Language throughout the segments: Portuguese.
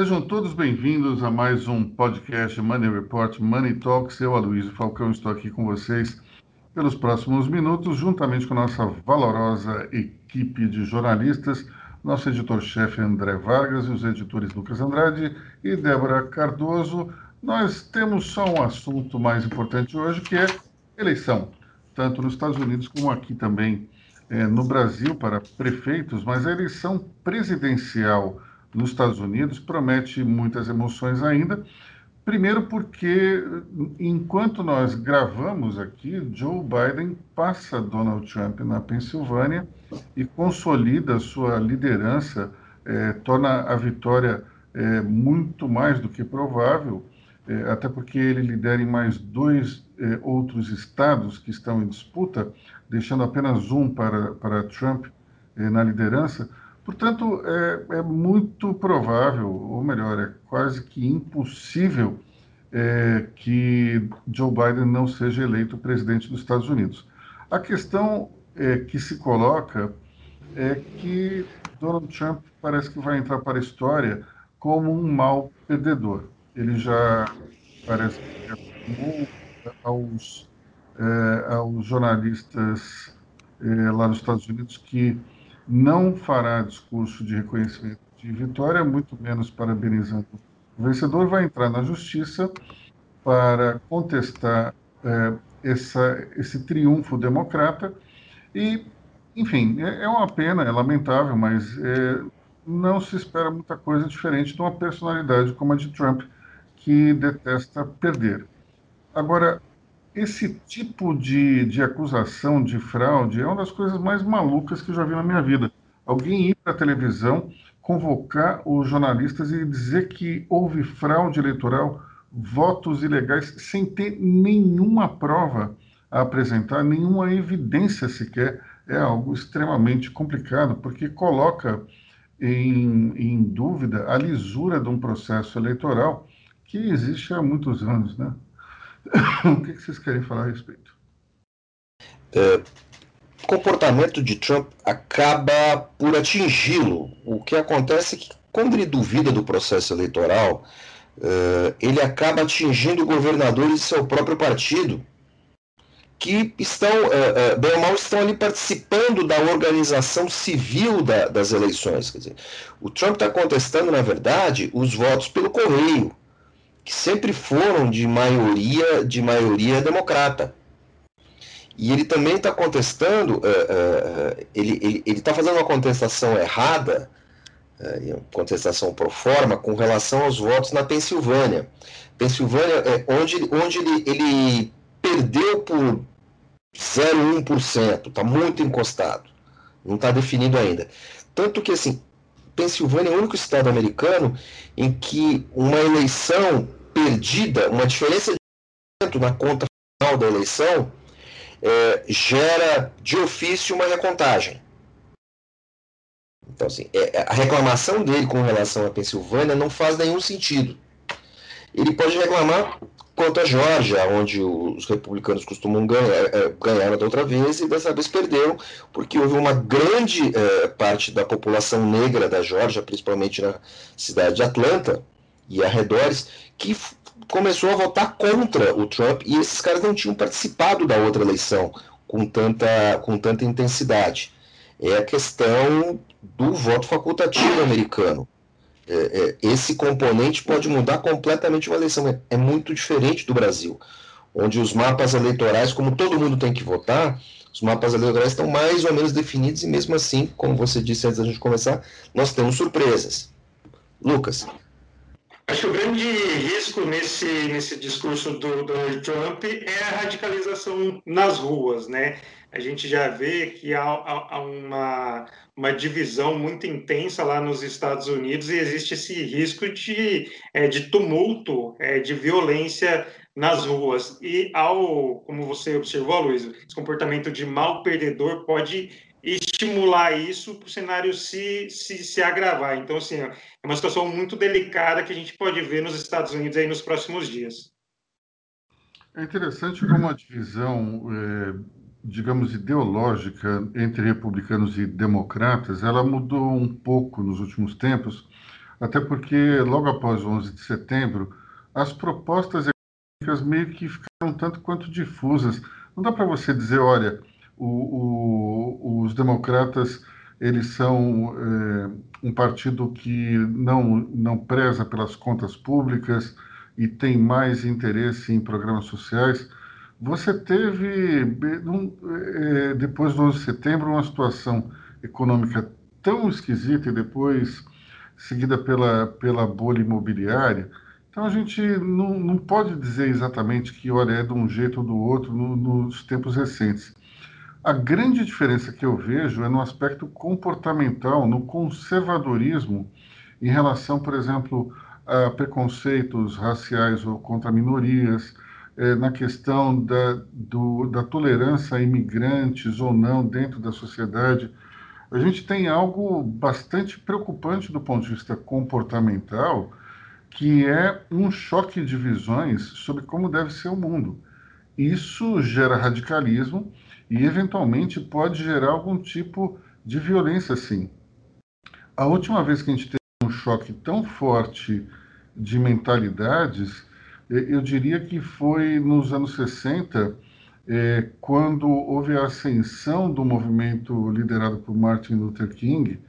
Sejam todos bem-vindos a mais um podcast Money Report Money Talks. Eu, Aloysio Falcão, estou aqui com vocês pelos próximos minutos, juntamente com nossa valorosa equipe de jornalistas, nosso editor-chefe André Vargas e os editores Lucas Andrade e Débora Cardoso. Nós temos só um assunto mais importante hoje, que é eleição, tanto nos Estados Unidos como aqui também é, no Brasil para prefeitos, mas a eleição presidencial nos Estados Unidos promete muitas emoções ainda. Primeiro, porque enquanto nós gravamos aqui, Joe Biden passa Donald Trump na Pensilvânia e consolida sua liderança, eh, torna a vitória eh, muito mais do que provável, eh, até porque ele lidera em mais dois outros estados que estão em disputa, deixando apenas um para, para Trump na liderança. Portanto, é, é, muito provável, ou melhor, é quase que impossível é, que Joe Biden não seja eleito presidente dos Estados Unidos. A questão é, que se coloca é que Donald Trump parece que vai entrar para a história como um mau perdedor. Ele já parece que aos, é, aos jornalistas é, lá nos Estados Unidos que não fará discurso de reconhecimento de vitória, muito menos parabenizando o vencedor, vai entrar na justiça para contestar é, essa, esse triunfo democrata e, enfim, é, é, uma pena, é lamentável, mas é, não se espera muita coisa diferente de uma personalidade como a de Trump, que detesta perder. Agora, esse tipo de, de acusação de fraude é uma das coisas mais malucas que eu já vi na minha vida. Alguém ir para a televisão, convocar os jornalistas e dizer que houve fraude eleitoral, votos ilegais, sem ter nenhuma prova a apresentar, nenhuma evidência sequer, é algo extremamente complicado, porque coloca em, em dúvida a lisura de um processo eleitoral que existe há muitos anos, né? o que, vocês querem falar a respeito? É, o comportamento de Trump acaba por atingi-lo. O que acontece é que, quando ele duvida do processo eleitoral, é, ele acaba atingindo governadores de seu próprio partido, que estão, é, bem ou mal, estão ali participando da organização civil da, das eleições. Quer dizer, o Trump está contestando, na verdade, os votos pelo correio que sempre foram de maioria de maioria democrata. E ele também está contestando, uh, uh, ele está fazendo uma contestação errada, uh, contestação pro forma, com relação aos votos na Pensilvânia. Pensilvânia é onde, onde ele, ele perdeu por 0,1%, está muito encostado, não está definido ainda. Tanto que, assim, Pensilvânia é o único estado americano em que uma eleição perdida, uma diferença de na conta final da eleição, é, gera de ofício uma recontagem. Então, assim, é, a reclamação dele com relação à Pensilvânia não faz nenhum sentido. Ele pode reclamar quanto a Georgia, onde os republicanos costumam ganhar, é, ganharam da outra vez e dessa vez perderam, porque houve uma grande é, parte da população negra da Georgia, principalmente na cidade de Atlanta e arredores, que começou a votar contra o Trump e esses caras não tinham participado da outra eleição com tanta, com tanta intensidade. É a questão do voto facultativo americano. É, é, esse componente pode mudar completamente uma eleição. É, é muito diferente do Brasil, onde os mapas eleitorais, como todo mundo tem que votar, os mapas eleitorais estão mais ou menos definidos e mesmo assim, como você disse antes da gente começar, nós temos surpresas. Lucas. Acho que o grande risco nesse, nesse discurso do Donald Trump é a radicalização nas ruas, né? A gente já vê que há, há uma, uma divisão muito intensa lá nos Estados Unidos e existe esse risco de, é, de tumulto, é, de violência nas ruas. E ao, como você observou, Luiz, esse comportamento de mal perdedor pode estimular isso para o cenário se, se, se agravar. Então, assim, é uma situação muito delicada que a gente pode ver nos Estados Unidos aí nos próximos dias. É interessante como a divisão, é, digamos, ideológica entre republicanos e democratas, ela mudou um pouco nos últimos tempos, até porque logo após o 11 de setembro, as propostas econômicas meio que ficaram tanto quanto difusas. Não dá para você dizer, olha, o, o, os democratas eles são é, um partido que não, não preza pelas contas públicas e tem mais interesse em programas sociais. Você teve, é, depois do 11 de setembro, uma situação econômica tão esquisita e depois seguida pela, pela bolha imobiliária. Então a gente não, não pode dizer exatamente que olha, é de um jeito ou do outro no, nos tempos recentes. A grande diferença que eu vejo é no aspecto comportamental, no conservadorismo em relação, por exemplo, a preconceitos raciais ou contra minorias, é, na questão da, do, da tolerância a imigrantes ou não dentro da sociedade. A gente tem algo bastante preocupante do ponto de vista comportamental, que é um choque de visões sobre como deve ser o mundo. Isso gera radicalismo e, eventualmente, pode gerar algum tipo de violência, sim. A última vez que a gente teve um choque tão forte de mentalidades, eu diria que foi nos anos 60, é, quando houve a ascensão do movimento liderado por Martin Luther King,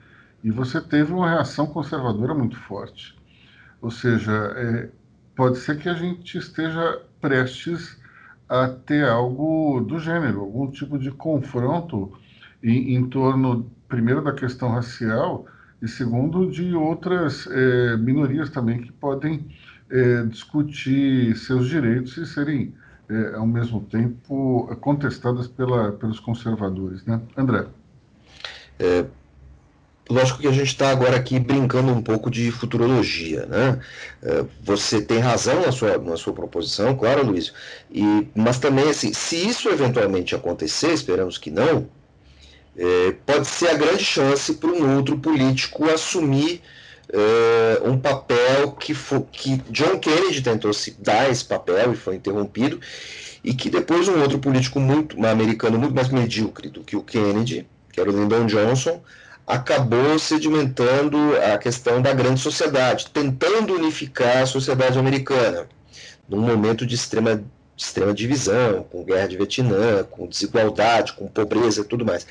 e você teve uma reação conservadora muito forte. Ou seja, é, pode ser que a gente esteja prestes a ter algo do gênero, algum tipo de confronto em, em torno, primeiro, da questão racial e, segundo, de outras é, minorias também que podem é, discutir seus direitos e serem, é, ao mesmo tempo, contestadas pela, pelos conservadores. Né? André. É, Lógico que a gente está agora aqui brincando um pouco de futurologia, né? É, você tem razão na sua, na sua proposição, claro, Luiz. E, mas também, assim, se isso eventualmente acontecer, esperamos que não, é, pode ser a grande chance para um outro político assumir é, um papel que, for, que John Kennedy tentou se dar esse papel e foi interrompido, e que depois um outro político muito, um americano muito mais medíocre do que o Kennedy, que era o Lyndon Johnson, acabou sedimentando a questão da grande sociedade, tentando unificar a sociedade americana, num momento de extrema, extrema divisão, com guerra de Vietnã, com desigualdade, com pobreza e tudo mais.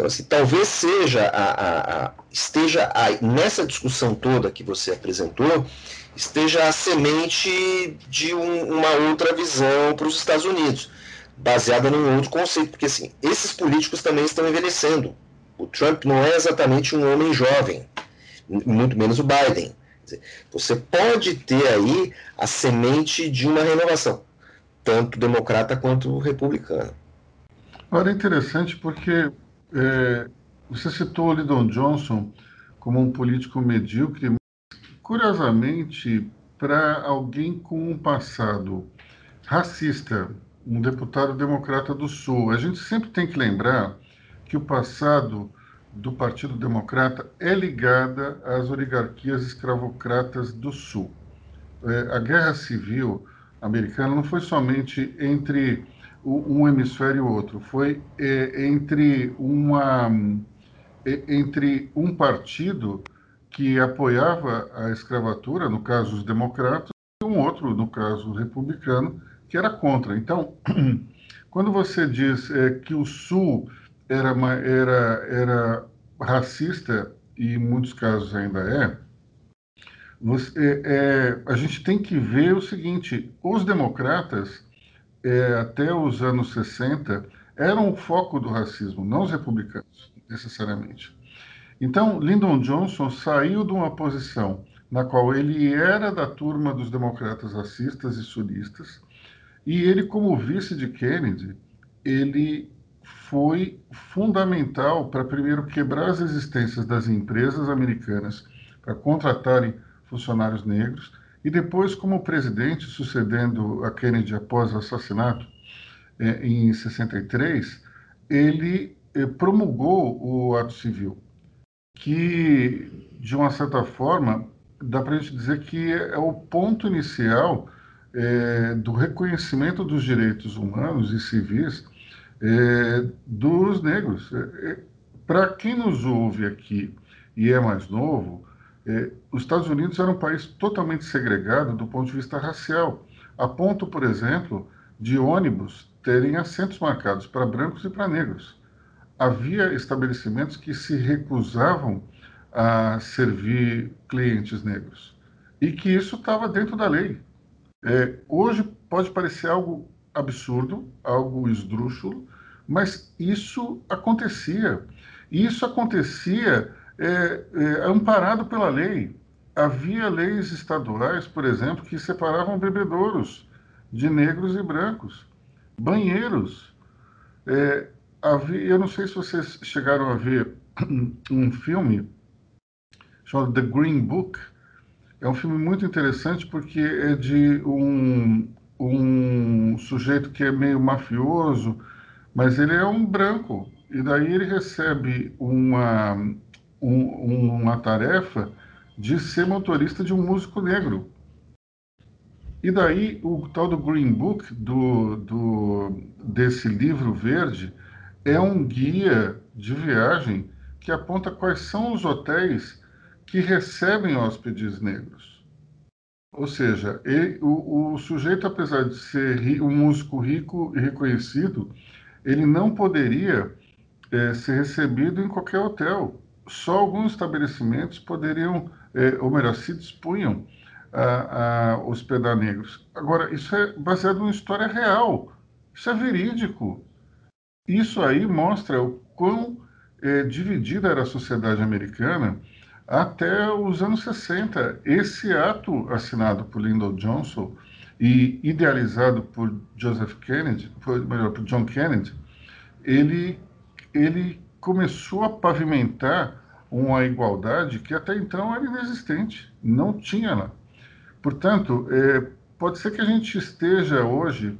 Então, assim, talvez seja a, a, a esteja a, nessa discussão toda que você apresentou, esteja a semente de um, uma outra visão para os Estados Unidos, baseada num outro conceito, porque assim, esses políticos também estão envelhecendo. O Trump não é exatamente um homem jovem, muito menos o Biden. Você pode ter aí a semente de uma renovação, tanto democrata quanto republicana. Olha, é interessante porque é, você citou o Lyndon Johnson como um político medíocre, curiosamente, para alguém com um passado racista, um deputado democrata do Sul, a gente sempre tem que lembrar que o passado do Partido Democrata é ligada às oligarquias escravocratas do Sul. É, a guerra civil americana não foi somente entre um hemisfério e o outro, foi é, entre, uma, é, entre um partido que apoiava a escravatura, no caso os democratas, e um outro, no caso republicano, que era contra. Então, quando você diz é, que o Sul era, era, era racista, e em muitos casos ainda é, você, é, a gente tem que ver o seguinte: os democratas, é, até os anos 60, eram o foco do racismo, não os republicanos, necessariamente. Então, Lyndon Johnson saiu de uma posição na qual ele era da turma dos democratas racistas e sulistas, e ele, como vice de Kennedy, ele foi fundamental para, primeiro, quebrar as existências das empresas americanas para contratarem funcionários negros, e depois, como presidente, sucedendo a Kennedy após o assassinato eh, em 63, ele eh, promulgou o ato civil, que, de uma certa forma, dá para a gente dizer que é o ponto inicial eh, do reconhecimento dos direitos humanos e civis é, dos negros. É, é Para quem nos ouve aqui e é mais novo, É, os Estados Unidos era um país totalmente segregado do ponto de vista racial, a ponto, por exemplo, de ônibus terem assentos marcados para brancos e para negros. Havia estabelecimentos que se recusavam a servir clientes negros e que isso estava dentro da lei. É, hoje pode parecer algo absurdo, algo esdrúxulo, mas isso acontecia. E isso acontecia é, é, amparado pela lei. Havia leis estaduais, por exemplo, que separavam bebedouros de negros e brancos, banheiros. É, havia, eu não sei se vocês chegaram a ver um filme chamado The Green Book. É um filme muito interessante porque é de um, um sujeito que é meio mafioso, mas ele é um branco. E daí ele recebe uma, um, uma tarefa de ser motorista de um músico negro. E daí o tal do Green Book, do, do, desse livro verde, é um guia de viagem que aponta quais são os hotéis que recebem hóspedes negros. Ou seja, ele, o, o, sujeito, apesar de ser um músico rico e reconhecido, ele não poderia é, ser recebido em qualquer hotel. Só alguns estabelecimentos poderiam, é, ou melhor, se dispunham a, a hospedar negros. Agora, isso é baseado em história real. Isso é verídico. Isso aí mostra o quão é, dividida era a sociedade americana até os anos 60. Esse ato assinado por Lyndon Johnson e idealizado por Joseph Kennedy, por, melhor, por John Kennedy, ele, ele começou a pavimentar uma igualdade que até então era inexistente, não tinha lá. Portanto, é, pode ser que a gente esteja hoje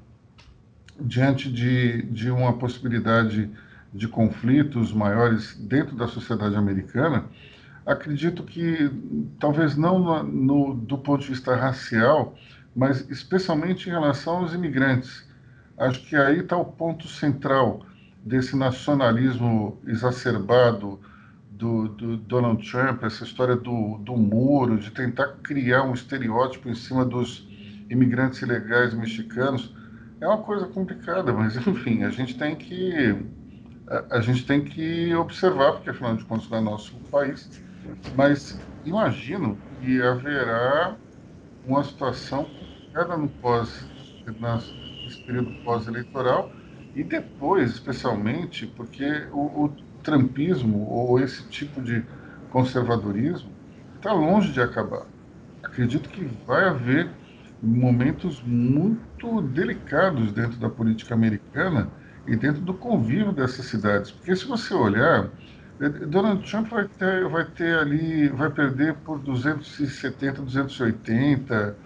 diante de, de uma possibilidade de conflitos maiores dentro da sociedade americana, acredito que talvez não no, do ponto de vista racial, mas especialmente em relação aos imigrantes. Acho que aí está o ponto central desse nacionalismo exacerbado do, do, Donald Trump, essa história do, do muro, de tentar criar um estereótipo em cima dos imigrantes ilegais mexicanos, é uma coisa complicada, mas enfim, a gente tem que a, a gente tem que observar, porque afinal de contas não é nosso país, mas imagino que haverá uma situação complicada no pós, nesse período pós-eleitoral e depois, especialmente, porque o, o trumpismo ou esse tipo de conservadorismo está longe de acabar. Acredito que vai haver momentos muito delicados dentro da política americana e dentro do convívio dessas cidades. Porque se você olhar, eh, Donald Trump vai ter, vai ter ali, vai perder por 270, 280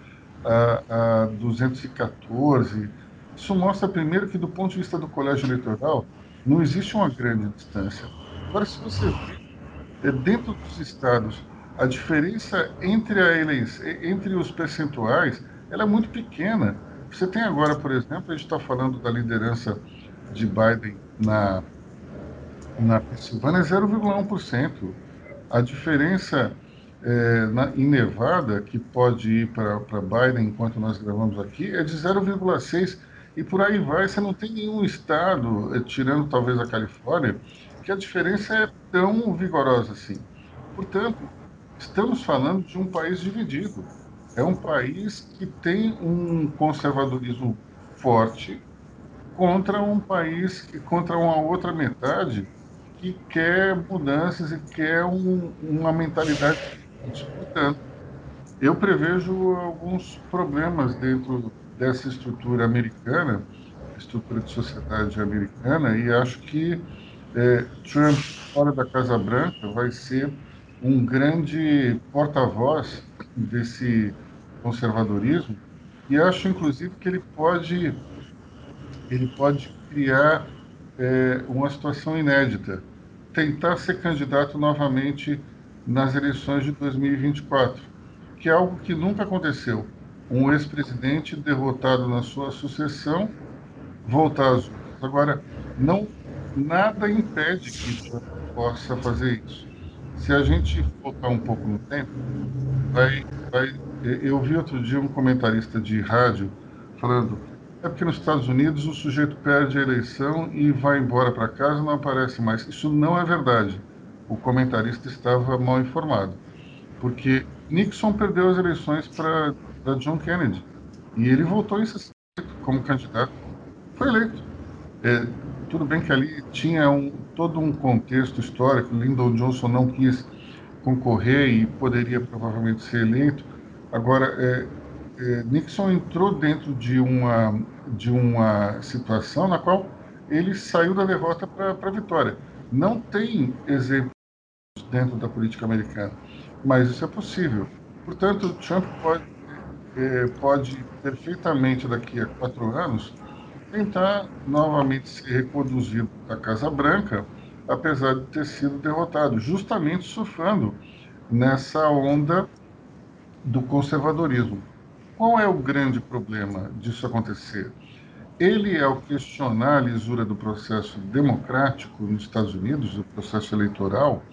a, a 214. Isso mostra primeiro que do ponto de vista do colégio eleitoral não existe uma grande distância. Agora, se você vê dentro dos estados a diferença entre a eleição, entre os percentuais, ela é muito pequena. Você tem agora, por exemplo, a gente está falando da liderança de Biden na, na Pensilvânia é 0,1%. A diferença é, na, em Nevada, que pode ir para Biden enquanto nós gravamos aqui, é de 0,6%. E por aí vai, você não tem nenhum estado, eh, tirando talvez a Califórnia, que a diferença é tão vigorosa assim. Portanto, estamos falando de um país dividido. É um país que tem um conservadorismo forte contra um país que contra uma outra metade que quer mudanças e quer um, uma mentalidade Portanto, eu prevejo alguns problemas dentro dessa estrutura americana, estrutura de sociedade americana, e acho que é, Trump, fora da Casa Branca, vai ser um grande porta-voz desse conservadorismo, e acho, inclusive, que ele pode, ele pode criar é, uma situação inédita, tentar ser candidato novamente nas eleições de 2024, que é algo que nunca aconteceu um ex-presidente derrotado na sua sucessão voltar às urnas. Agora, não, nada impede que possa fazer isso. Se a gente voltar um pouco no tempo, vai, vai, eu vi outro dia um comentarista de rádio falando é porque nos Estados Unidos o sujeito perde a eleição e vai embora para casa não aparece mais. Isso não é verdade. O comentarista estava mal informado, porque Nixon perdeu as eleições para John Kennedy e ele voltou em 60 como candidato, foi eleito. É, tudo bem que ali tinha um, todo um contexto histórico. Lyndon Johnson não quis concorrer e poderia provavelmente ser eleito. Agora, é, é, Nixon entrou dentro de uma, de uma situação na qual ele saiu da derrota para a vitória. Não tem exemplos dentro da política americana, mas isso é possível. Portanto, Trump pode, é, pode perfeitamente, daqui a quatro anos, tentar novamente ser reconduzido à Casa Branca, apesar de ter sido derrotado, justamente surfando nessa onda do conservadorismo. Qual é o grande problema disso acontecer? Ele, ao questionar a lisura do processo democrático nos Estados Unidos, do processo eleitoral,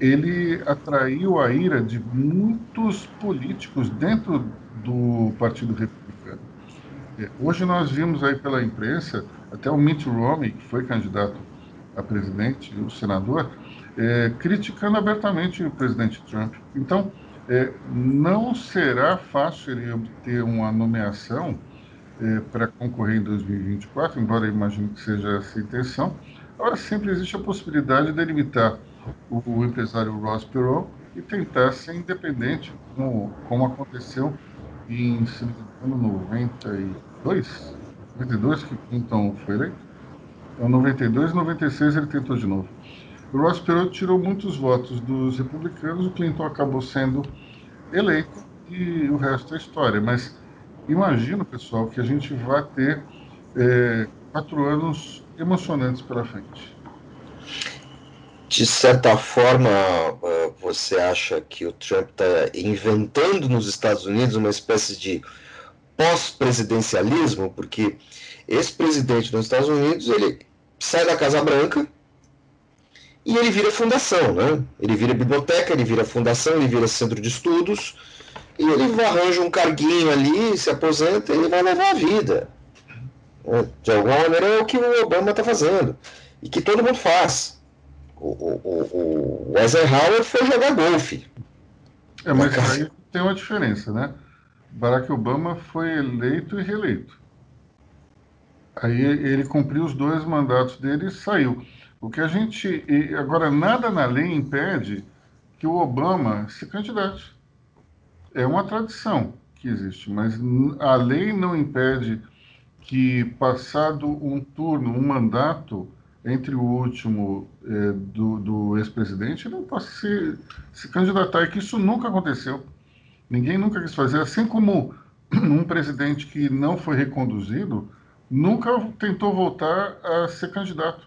ele atraiu a ira de muitos políticos dentro do Partido Republicano. É, hoje nós vimos aí pela imprensa, até o Mitt Romney, que foi candidato a presidente, o senador, é, criticando abertamente o presidente Trump. Então, é, não será fácil ele obter uma nomeação é, para concorrer em 2024, embora eu imagine que seja essa a intenção. Agora, sempre existe a possibilidade de delimitar o, o empresário Ross Perot e tentar ser independente, como, como aconteceu em, se não me engano, 92, 92 que Clinton foi eleito. Então, 92 e 96 ele tentou de novo. O Ross Perot tirou muitos votos dos republicanos, o Clinton acabou sendo eleito e o resto é história. Mas imagino, pessoal, que a gente vai ter é, quatro anos emocionantes pela frente. De certa forma, eh, você acha que o Trump está inventando nos Estados Unidos uma espécie de pós-presidencialismo? Porque esse presidente dos Estados Unidos ele sai da Casa Branca e ele vira fundação, né? Ele vira biblioteca, ele vira fundação, ele vira centro de estudos e ele arranja um carguinho ali, se aposenta e ele vai levar a vida. É, de alguma maneira é o que o Obama está fazendo e que todo mundo faz. O, o, o Eisenhower foi jogar golfe. É, mas aí tem uma diferença, né? Barack Obama foi eleito e reeleito. Aí ele cumpriu os dois mandatos dele e saiu. O que a gente. Agora, nada na lei impede que o Obama se candidate. É uma tradição que existe, mas a lei não impede que, passado um turno, um mandato, entre o último é, do, do ex-presidente, não possa se, se candidatar. E que isso nunca aconteceu. Ninguém nunca quis fazer. Assim como um presidente que não foi reconduzido nunca tentou voltar a ser candidato.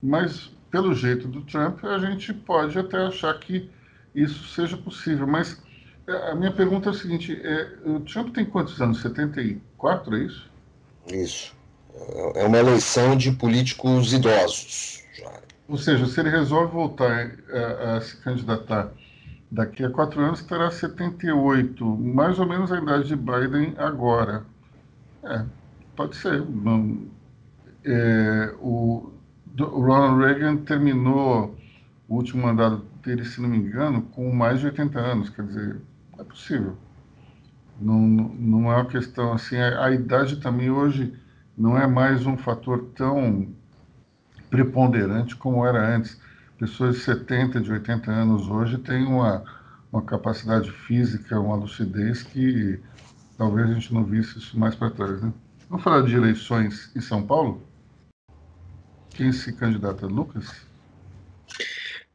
Mas, pelo jeito do Trump, a gente pode até achar que isso seja possível. Mas é, a minha pergunta é a seguinte: é, o Trump tem quantos anos? 74, é isso? Isso. É uma eleição de políticos idosos. Já. Ou seja, se ele resolve voltar a, é, a, se candidatar daqui a quatro anos, terá 78, mais ou menos a idade de Biden agora. É, pode ser. É, o Ronald Reagan terminou o último mandato dele, se não me engano, com mais de 80 anos. Quer dizer, é possível. Não, não é uma questão assim. A, a idade também hoje não é mais um fator tão preponderante como era antes. Pessoas de 70, de 80 anos hoje têm uma, uma capacidade física, uma lucidez que talvez a gente não visse isso mais para trás. Né? Vamos falar de eleições em São Paulo? Quem se candidata? Lucas?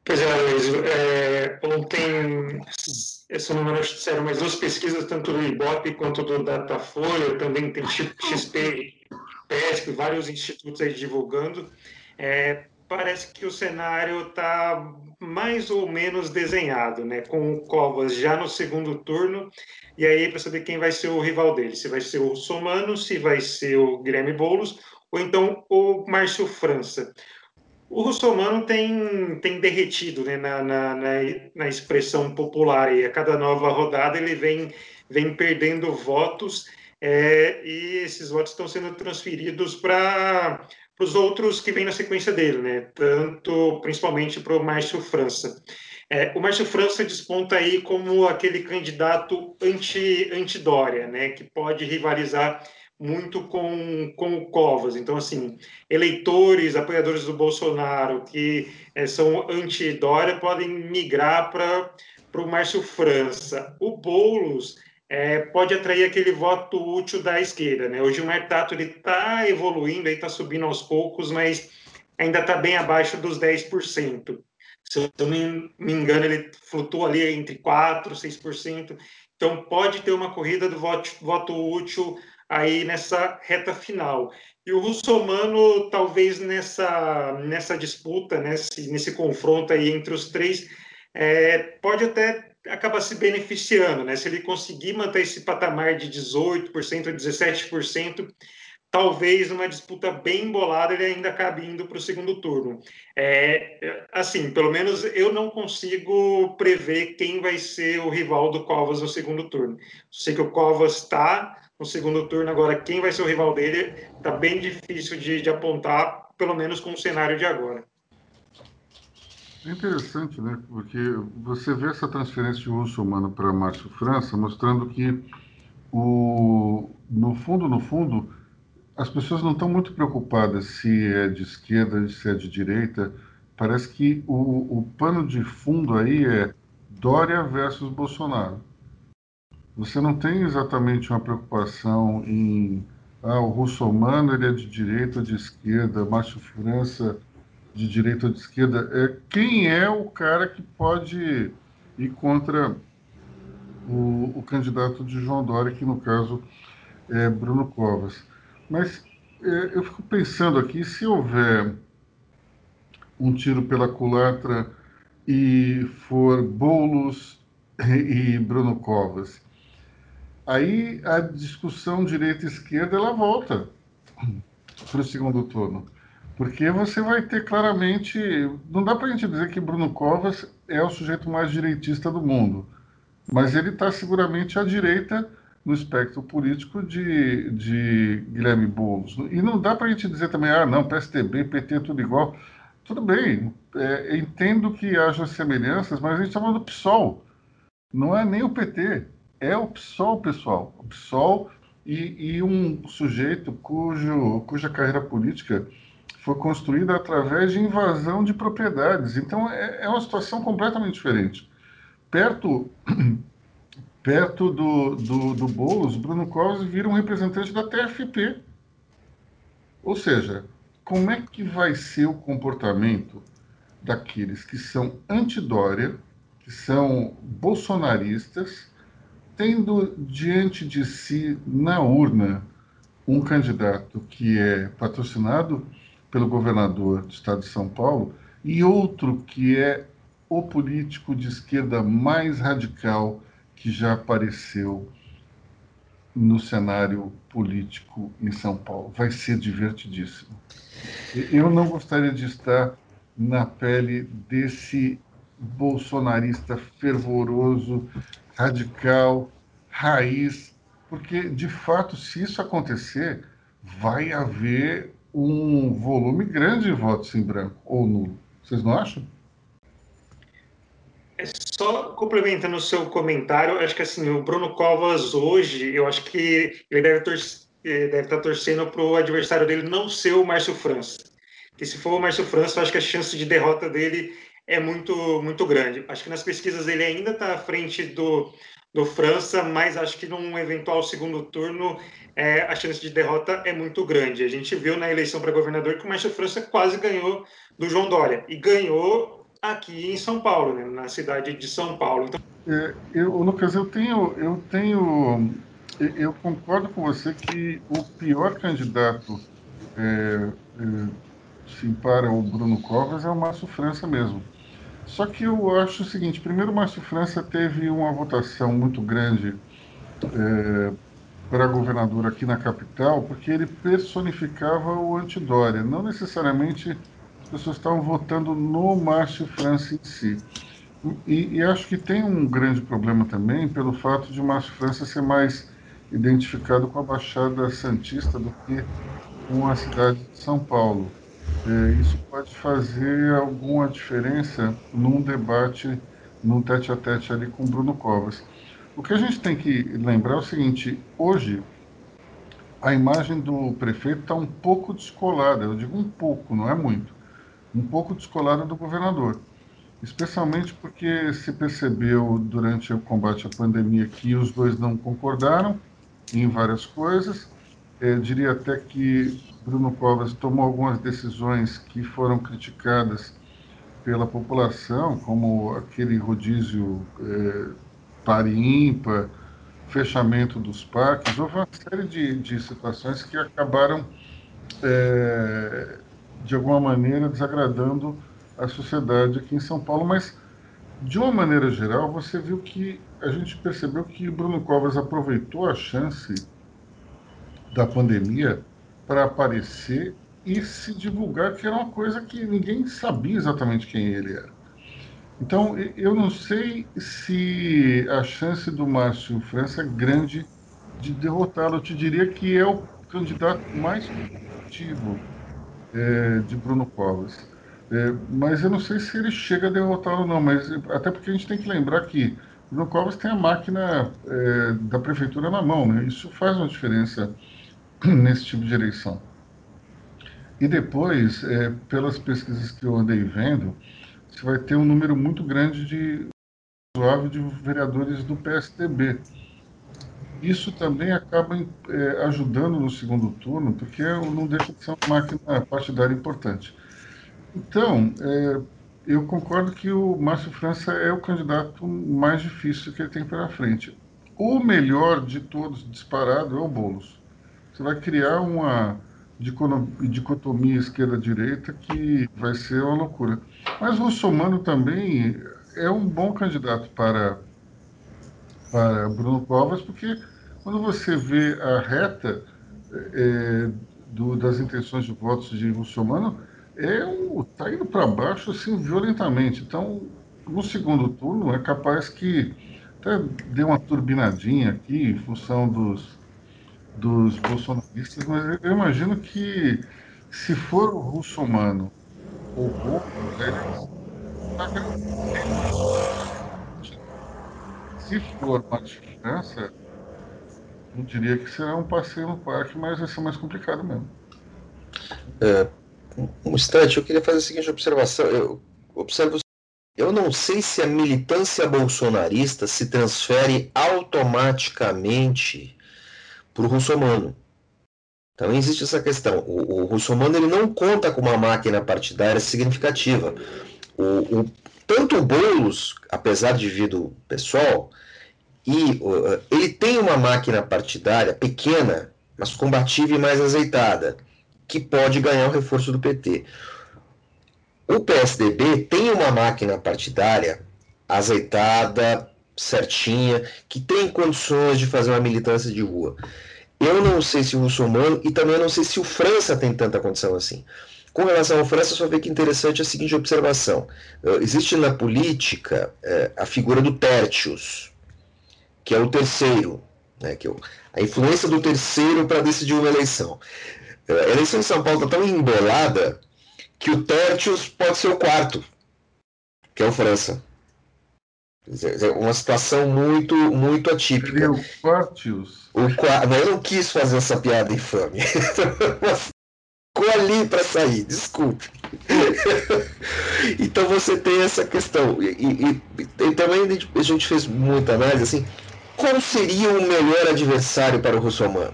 Pois é, Luiz. É, ontem, esse número disseram mais duas pesquisas, tanto do Ibope quanto do Datafolha, também tem XP PESP, vários institutos aí divulgando. É, parece que o cenário está mais ou menos desenhado, né? Com o Covas já no segundo turno, e aí para saber quem vai ser o rival dele, se vai ser o Somano, se vai ser o Guilherme Boulos, ou então o Márcio França. o russomano tem, tem derretido né, na, na, na, expressão popular e a cada nova rodada ele vem, vem perdendo votos é, e esses votos estão sendo transferidos para os outros que vêm na sequência dele, né? Tanto, principalmente para o Márcio França. É, o Márcio França desponta aí como aquele candidato anti, anti-Dória, né? Que pode rivalizar muito com, com o Covas. Então, assim, eleitores, apoiadores do Bolsonaro que é, são anti-Dória podem migrar para o Márcio França. O Boulos é, pode atrair aquele voto útil da esquerda. Né? O Gilmar Tato está evoluindo, está subindo aos poucos, mas ainda está bem abaixo dos 10%. Se eu não me engano, ele flutua ali entre 4% e 6%. Então, pode ter uma corrida do voto, voto útil aí nessa reta final. E o russomano, talvez nessa, nessa disputa, nesse, nesse confronto aí entre os três, é, pode até acabar se beneficiando, né? Se ele conseguir manter esse patamar de 18%, 17%, talvez numa disputa bem embolada ele ainda acabe indo para o segundo turno. É, assim, pelo menos eu não consigo prever quem vai ser o rival do Covas no segundo turno. Sei que o Covas está no segundo turno. Agora, quem vai ser o rival dele está bem difícil de, de, apontar, pelo menos com o cenário de agora. É interessante, né? Porque você vê essa transferência de russo humano para Márcio França, mostrando que, o, no fundo, no fundo, as pessoas não estão muito preocupadas se é de esquerda, se é de direita. Parece que o, o pano de fundo aí é Dória versus Bolsonaro você não tem exatamente uma preocupação em ah, o russomano ele é de direita ou de esquerda, Márcio França de direita ou de esquerda. É, quem é o cara que pode ir contra o, o candidato de João Dória, que no caso é Bruno Covas. Mas é, eu fico pensando aqui, se houver um tiro pela culatra e for Boulos e Bruno Covas, Aí a discussão direita-esquerda ela volta para o segundo turno. Porque você vai ter claramente. Não dá para a gente dizer que Bruno Covas é o sujeito mais direitista do mundo, mas ele está seguramente à direita no espectro político de, de Guilherme Boulos. E não dá para a gente dizer também, ah, não, PSTB, PT é tudo igual. Tudo bem, é, entendo que haja semelhanças, mas a gente está falando do PSOL. Não é nem o PT é o PSOL, pessoal. O PSOL e, e um sujeito cujo, cuja carreira política foi construída através de invasão de propriedades. Então, é, é uma situação completamente diferente. Perto, perto do, do, do Boulos, Bruno Covas vira um representante da TFP. Ou seja, como é que vai ser o comportamento daqueles que são anti-Dória, que são bolsonaristas, tendo diante de si, na urna, um candidato que é patrocinado pelo governador do estado de São Paulo e outro que é o político de esquerda mais radical que já apareceu no cenário político em São Paulo. Vai ser divertidíssimo. Eu não gostaria de estar na pele desse bolsonarista fervoroso radical, raiz, porque de fato, se isso acontecer, vai haver um volume grande de votos em branco ou nulo. Vocês não acham? É só complementando o seu comentário, acho que assim, o Bruno Covas hoje, eu acho que ele deve, deve estar torcendo para o adversário dele não ser o Márcio França. Que se for o Márcio França, eu acho que a chance de derrota dele é muito, muito grande. Acho que nas pesquisas ele ainda está à frente do, do França, mas acho que num eventual segundo turno é, a chance de derrota é muito grande. A gente viu na eleição para governador que o Márcio França quase ganhou do João Dória e ganhou aqui em São Paulo, né, na cidade de São Paulo. Então... É, eu, Lucas, eu tenho, eu tenho, eu concordo com você que o pior candidato é, é, sim, para o Bruno Covas é o Márcio França mesmo. Só que eu acho o seguinte: primeiro, Márcio França teve uma votação muito grande é, para governador aqui na capital, porque ele personificava o antidória, não necessariamente as pessoas estavam votando no Márcio França em si. E, e, acho que tem um grande problema também pelo fato de Márcio França ser mais identificado com a Baixada Santista do que com a cidade de São Paulo. É, isso pode fazer alguma diferença num debate, num tete-a-tete ali com Bruno Covas. O que a gente tem que lembrar é o seguinte: hoje a imagem do prefeito está um pouco descolada, eu digo um pouco, não é muito, um pouco descolada do governador. Especialmente porque se percebeu durante o combate à pandemia que os dois não concordaram em várias coisas. Eu diria até que Bruno Covas tomou algumas decisões que foram criticadas pela população, como aquele rodízio é, pare ímpar, fechamento dos parques, houve uma série de, de situações que acabaram, é, de alguma maneira, desagradando a sociedade aqui em São Paulo, mas, de uma maneira geral, você viu que a gente percebeu que Bruno Covas aproveitou a chance da pandemia para aparecer e se divulgar, que era uma coisa que ninguém sabia exatamente quem ele era. Então, eu não sei se a chance do Márcio França é grande de derrotá-lo. Eu te diria que é o candidato mais competitivo é, de Bruno Covas. É, mas eu não sei se ele chega a derrotá-lo não, mas até porque a gente tem que lembrar que Bruno Covas tem a máquina é, da prefeitura na mão, né? Isso faz uma diferença nesse tipo de eleição. E depois, é, pelas pesquisas que eu andei vendo, você vai ter um número muito grande de razoável de vereadores do PSDB. Isso também acaba é, ajudando no segundo turno, porque não deixa de ser uma máquina partidária importante. Então, é, eu concordo que o Márcio França é o candidato mais difícil que ele tem pela frente. O melhor de todos, disparado, é o Boulos. Você vai criar uma dicotomia esquerda-direita que vai ser uma loucura. Mas o Russomano também é um bom candidato para, para Bruno Covas, porque quando você vê a reta é, do, das intenções de votos de Russomano, é um, tá indo para baixo assim violentamente. Então, no segundo turno, é capaz que até dê uma turbinadinha aqui em função dos dos bolsonaristas, mas eu imagino que se for o russomano ou o eles se for uma diferença, eu diria que será um passeio no parque, mas vai ser mais complicado mesmo. É, um instante, eu queria fazer a seguinte observação. Eu observo eu não sei se a militância bolsonarista se transfere automaticamente para o russomano. Então existe essa questão. O, o russomano ele não conta com uma máquina partidária significativa. O, o, tanto o Boulos, apesar de vir do pessoal, e, ele tem uma máquina partidária pequena, mas combativa e mais azeitada, que pode ganhar o reforço do PT. O PSDB tem uma máquina partidária azeitada, certinha, que tem condições de fazer uma militância de rua. Eu não sei se o muçulmano e também não sei se o França tem tanta condição assim. Com relação ao França, só vê que interessante a seguinte observação: uh, existe na política uh, a figura do Tertius, que é o terceiro, né, que é o, a influência do terceiro para decidir uma eleição. Uh, a eleição em São Paulo está tão embolada que o Tertius pode ser o quarto, que é o França. Uma situação muito, muito atípica. É o Quartius. O Eu não quis fazer essa piada infame. Ficou ali para sair, desculpe. então você tem essa questão. E, e, e, também a gente fez muita análise assim. Qual seria o melhor adversário para o russomano?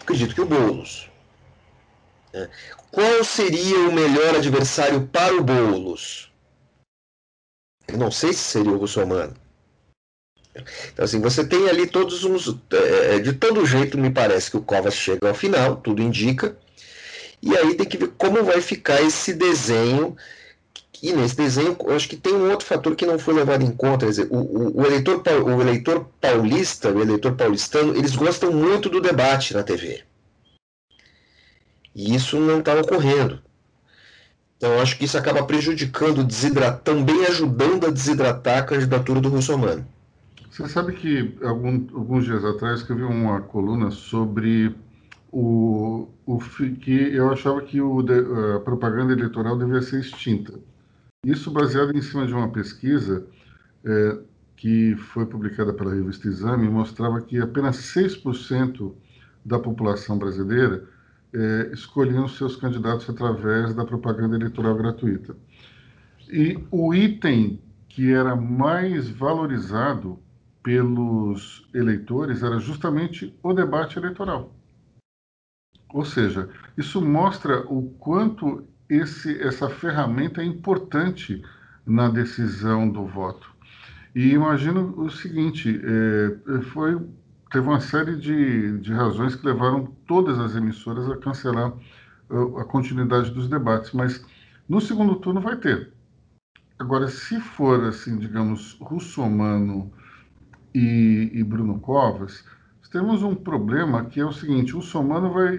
Acredito que o Boulos. É. Qual seria o melhor adversário para o Boulos? Eu não sei se seria o russomano. Então, assim, você tem ali todos. É, é, de todo jeito, me parece que o Covas chega ao final, tudo indica. E aí tem que ver como vai ficar esse desenho. E nesse desenho, eu acho que tem um outro fator que não foi levado em conta. Quer dizer, o, o, o, eleitor, o eleitor paulista, o eleitor paulistano, eles gostam muito do debate na TV. E isso não está ocorrendo. Então, eu acho que isso acaba prejudicando, desidratando, também ajudando a desidratar a candidatura do Russomano. Você sabe que algum, alguns dias atrás escrevi uma coluna sobre o, o que eu achava que o, a propaganda eleitoral devia ser extinta. Isso baseado em cima de uma pesquisa é, que foi publicada pela revista Exame mostrava que apenas 6% da população brasileira é, escolhiam seus candidatos através da propaganda eleitoral gratuita. E o item que era mais valorizado pelos eleitores era justamente o debate eleitoral. Ou seja, isso mostra o quanto esse, essa ferramenta é importante na decisão do voto. E imagino o seguinte: é, foi, teve uma série de, de razões que levaram todas as emissoras a cancelar a, a continuidade dos debates, mas no segundo turno vai ter. Agora, se for assim, digamos, russomano e, e Bruno Covas, temos um problema que é o seguinte: o somano vai,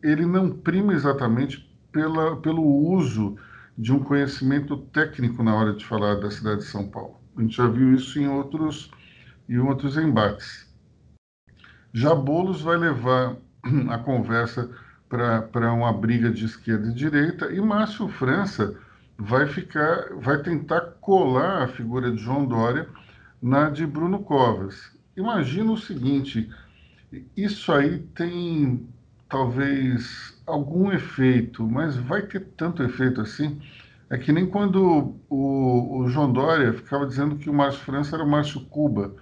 ele não prima exatamente pela, pelo uso de um conhecimento técnico na hora de falar da cidade de São Paulo. A gente já viu isso em outros, em outros embates. Já Boulos vai levar a conversa para uma briga de esquerda e direita e Márcio França vai ficar, vai tentar colar a figura de João Dória na de Bruno Covas. Imagina o seguinte: isso aí tem talvez algum efeito, mas vai ter tanto efeito assim. É que nem quando o, o João Dória ficava dizendo que o Márcio França era o Márcio Cuba,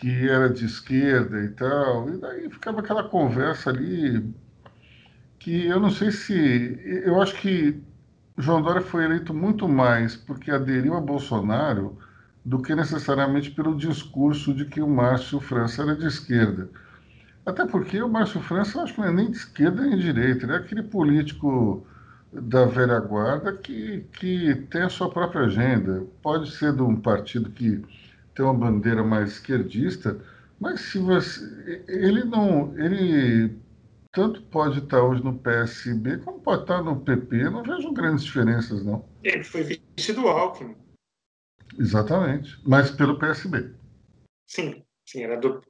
que era de esquerda e tal, e daí ficava aquela conversa ali que eu não sei se. Eu acho que João Dória foi eleito muito mais porque aderiu a Bolsonaro do que necessariamente pelo discurso de que o Márcio França era de esquerda. Até porque o Márcio França, eu acho que não é nem de esquerda nem de direita, ele é aquele político da velha guarda que, que tem a sua própria agenda. Pode ser de um partido que tem uma bandeira mais esquerdista, mas se você. Ele não. Ele tanto pode estar hoje no PSB como pode estar no PP. Não vejo grandes diferenças, não. Ele foi vice do Alckmin. Exatamente. Mas pelo PSB. Sim, sim, era do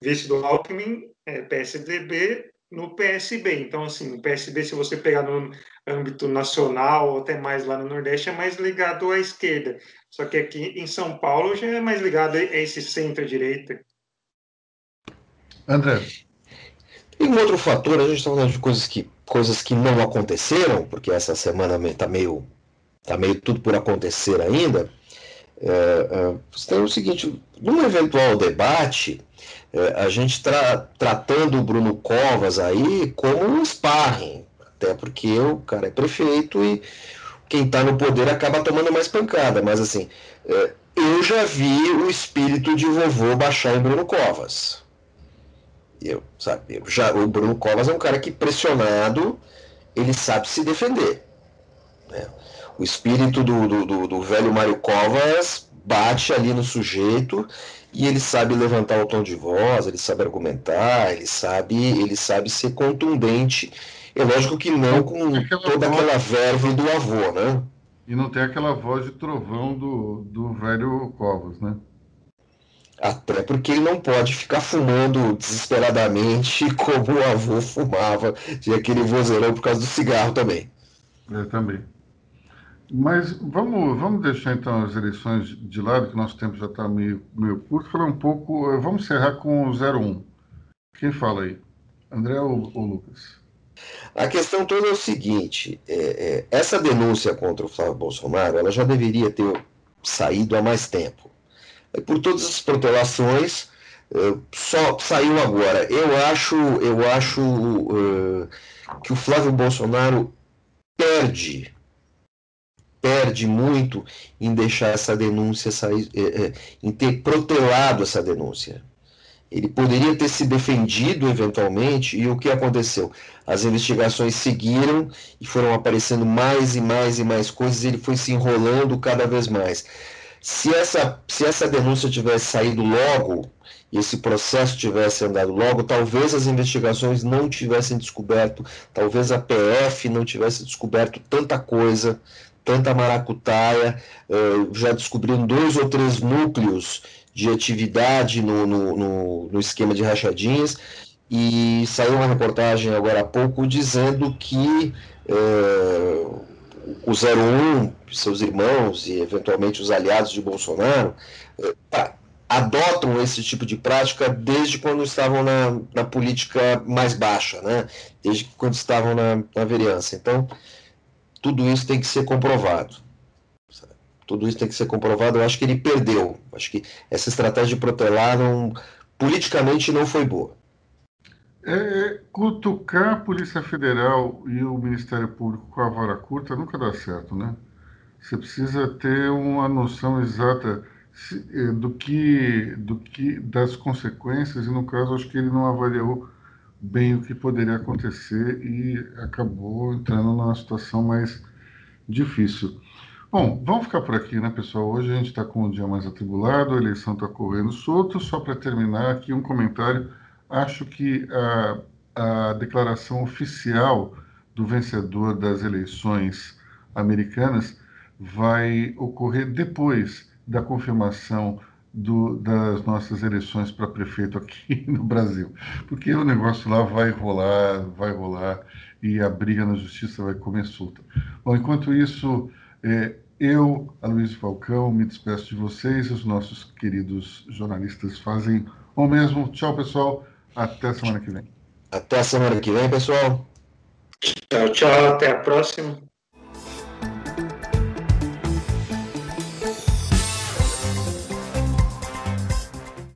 vice do Alckmin, é, PSDB, no PSB. Então, assim, o PSB, se você pegar no âmbito nacional ou até mais lá no Nordeste, é mais ligado à esquerda. Só que aqui em São Paulo já é mais ligado a esse centro-direita. André. Tem um outro fator, a gente está falando de coisas que, coisas que não aconteceram, porque essa semana está meio, tá meio tudo por acontecer ainda. É, é, você tem o seguinte, num eventual debate, é, a gente está tratando o Bruno Covas aí como um sparring, até porque o cara é prefeito e quem está no poder acaba tomando mais pancada, mas assim, é, eu já vi o espírito de vovô baixar em Bruno Covas. Eu, sabe, já, o Bruno Covas é um cara que pressionado, ele sabe se defender. Né? o espírito do, do, do, do velho Mário Covas bate ali no sujeito e ele sabe levantar o tom de voz, ele sabe argumentar, ele sabe, ele sabe ser contundente. É lógico que não com toda aquela verve do avô, né? E não tem aquela voz de trovão do, do velho Covas, né? Até porque ele não pode ficar fumando desesperadamente como o avô fumava, de aquele vozeirão por causa do cigarro também. É, também. Mas vamos, vamos deixar então as eleições de lado, que nosso tempo já está meio, meio curto, falar um pouco. Eh, vamos encerrar com o 01. Quem fala aí? André ou, ou Lucas? A questão toda é o seguinte: é, é, essa denúncia contra o Flávio Bolsonaro ela já deveria ter saído há mais tempo. É, por todas as protelações, é, só saiu agora. Eu acho, eu acho uh, que o Flávio Bolsonaro perde perde muito em deixar essa denúncia sair, é, é, em ter protelado essa denúncia. Ele poderia ter se defendido eventualmente, e o que aconteceu? As investigações seguiram e foram aparecendo mais e mais e mais coisas, e ele foi se enrolando cada vez mais. Se essa, se essa denúncia tivesse saído logo, e esse processo tivesse andado logo, talvez as investigações não tivessem descoberto, talvez a PF não tivesse descoberto tanta coisa, tanta maracutaia, uh, já descobriram dois ou três núcleos de atividade no, no, no, no esquema de rachadinhas, e saiu uma reportagem agora há pouco dizendo que uh, o 01, seus irmãos e eventualmente os aliados de Bolsonaro, uh, adotam esse tipo de prática desde quando estavam na, na política mais baixa, né? desde quando estavam na, na vereança. Então, tudo isso tem que ser comprovado. Tudo isso tem que ser comprovado. Eu acho que ele perdeu. Acho que essa estratégia de protelar não, politicamente não foi boa. É, é, cutucar a Polícia Federal e o Ministério Público com a vara curta nunca dá certo, né? Você precisa ter uma noção exata é, do que, do que das consequências e no caso acho que ele não avaliou bem o que poderia acontecer e acabou entrando numa situação mais difícil. Bom, vamos ficar por aqui, né, pessoal? Hoje a gente está com um dia mais atribulado, a eleição está correndo solto. Só para terminar aqui um comentário, acho que a, a declaração oficial do vencedor das eleições americanas vai ocorrer depois da confirmação do, das nossas eleições para prefeito aqui no Brasil. Porque o negócio lá vai rolar, vai rolar e a briga na justiça vai comer solta. Bom, enquanto isso, é, eu, Aloysio Falcão, me despeço de vocês, os nossos queridos jornalistas fazem o mesmo. Tchau, pessoal. Até semana que vem. Até semana que vem, pessoal. Tchau, tchau. Até a próxima.